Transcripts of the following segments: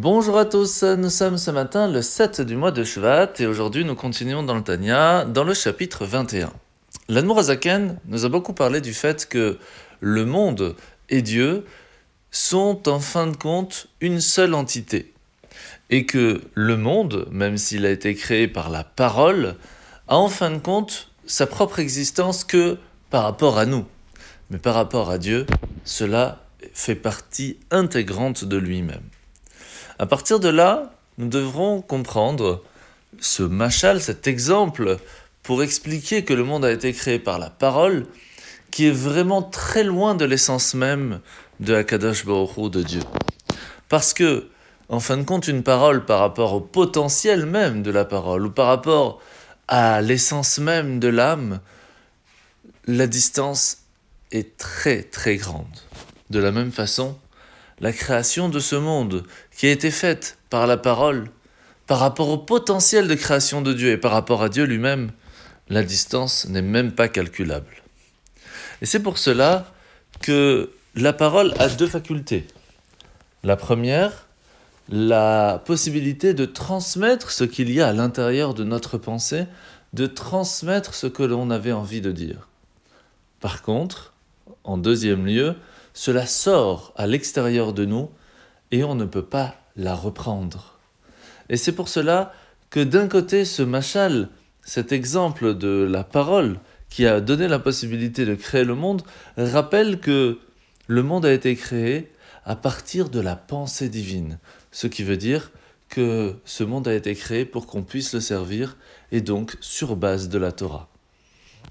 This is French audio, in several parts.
Bonjour à tous, nous sommes ce matin le 7 du mois de Shvat et aujourd'hui nous continuons dans le Tanya dans le chapitre 21. L'Anmourazaken nous a beaucoup parlé du fait que le monde et Dieu sont en fin de compte une seule entité et que le monde, même s'il a été créé par la parole, a en fin de compte sa propre existence que par rapport à nous. Mais par rapport à Dieu, cela fait partie intégrante de lui-même. À partir de là, nous devrons comprendre ce machal, cet exemple, pour expliquer que le monde a été créé par la parole, qui est vraiment très loin de l'essence même de Akadosh Baruch de Dieu. Parce que, en fin de compte, une parole par rapport au potentiel même de la parole, ou par rapport à l'essence même de l'âme, la distance est très très grande. De la même façon, la création de ce monde, qui a été faite par la parole, par rapport au potentiel de création de Dieu et par rapport à Dieu lui-même, la distance n'est même pas calculable. Et c'est pour cela que la parole a deux facultés. La première, la possibilité de transmettre ce qu'il y a à l'intérieur de notre pensée, de transmettre ce que l'on avait envie de dire. Par contre, en deuxième lieu, cela sort à l'extérieur de nous et on ne peut pas la reprendre. Et c'est pour cela que d'un côté, ce machal, cet exemple de la parole qui a donné la possibilité de créer le monde, rappelle que le monde a été créé à partir de la pensée divine, ce qui veut dire que ce monde a été créé pour qu'on puisse le servir et donc sur base de la Torah.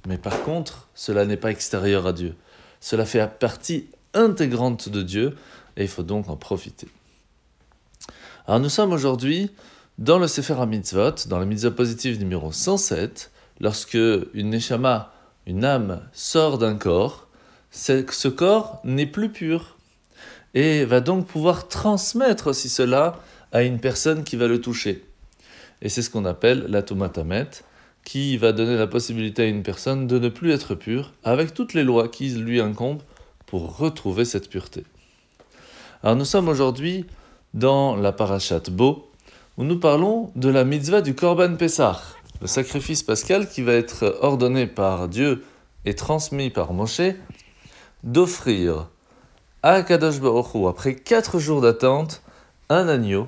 Mais par contre, cela n'est pas extérieur à Dieu. Cela fait partie intégrante de Dieu et il faut donc en profiter. Alors nous sommes aujourd'hui dans le Sefer HaMitzvot, dans la mitzvah positive numéro 107, lorsque une neshama, une âme, sort d'un corps, ce corps n'est plus pur et va donc pouvoir transmettre aussi cela à une personne qui va le toucher. Et c'est ce qu'on appelle la tomatamet, qui va donner la possibilité à une personne de ne plus être pure, avec toutes les lois qui lui incombent pour retrouver cette pureté. Alors nous sommes aujourd'hui dans la parashat Bo, où nous parlons de la mitzvah du Korban Pessah, le sacrifice pascal qui va être ordonné par Dieu et transmis par Moshe, d'offrir à Kadosh Baruch après quatre jours d'attente, un agneau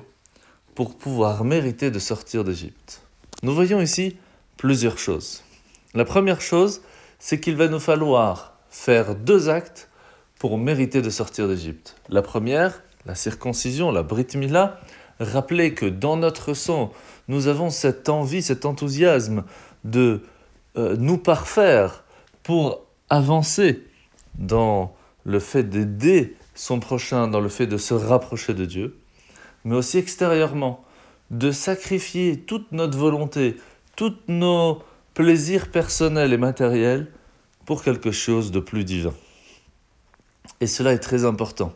pour pouvoir mériter de sortir d'Égypte. Nous voyons ici plusieurs choses. La première chose, c'est qu'il va nous falloir faire deux actes pour mériter de sortir d'Égypte. La première, la circoncision, la Brit Mila, rappeler que dans notre sang, nous avons cette envie, cet enthousiasme de euh, nous parfaire pour avancer dans le fait d'aider son prochain, dans le fait de se rapprocher de Dieu, mais aussi extérieurement, de sacrifier toute notre volonté, tous nos plaisirs personnels et matériels pour quelque chose de plus divin. Et cela est très important.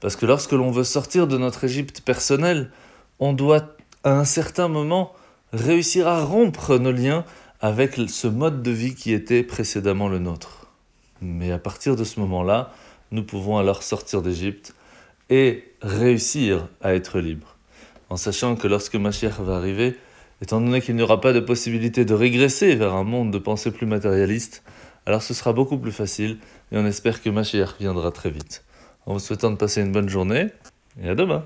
Parce que lorsque l'on veut sortir de notre Égypte personnelle, on doit à un certain moment réussir à rompre nos liens avec ce mode de vie qui était précédemment le nôtre. Mais à partir de ce moment-là, nous pouvons alors sortir d'Égypte et réussir à être libres. En sachant que lorsque Mashiach va arriver, étant donné qu'il n'y aura pas de possibilité de régresser vers un monde de pensée plus matérialiste, alors ce sera beaucoup plus facile et on espère que Mashiach viendra très vite. En vous souhaitant de passer une bonne journée et à demain.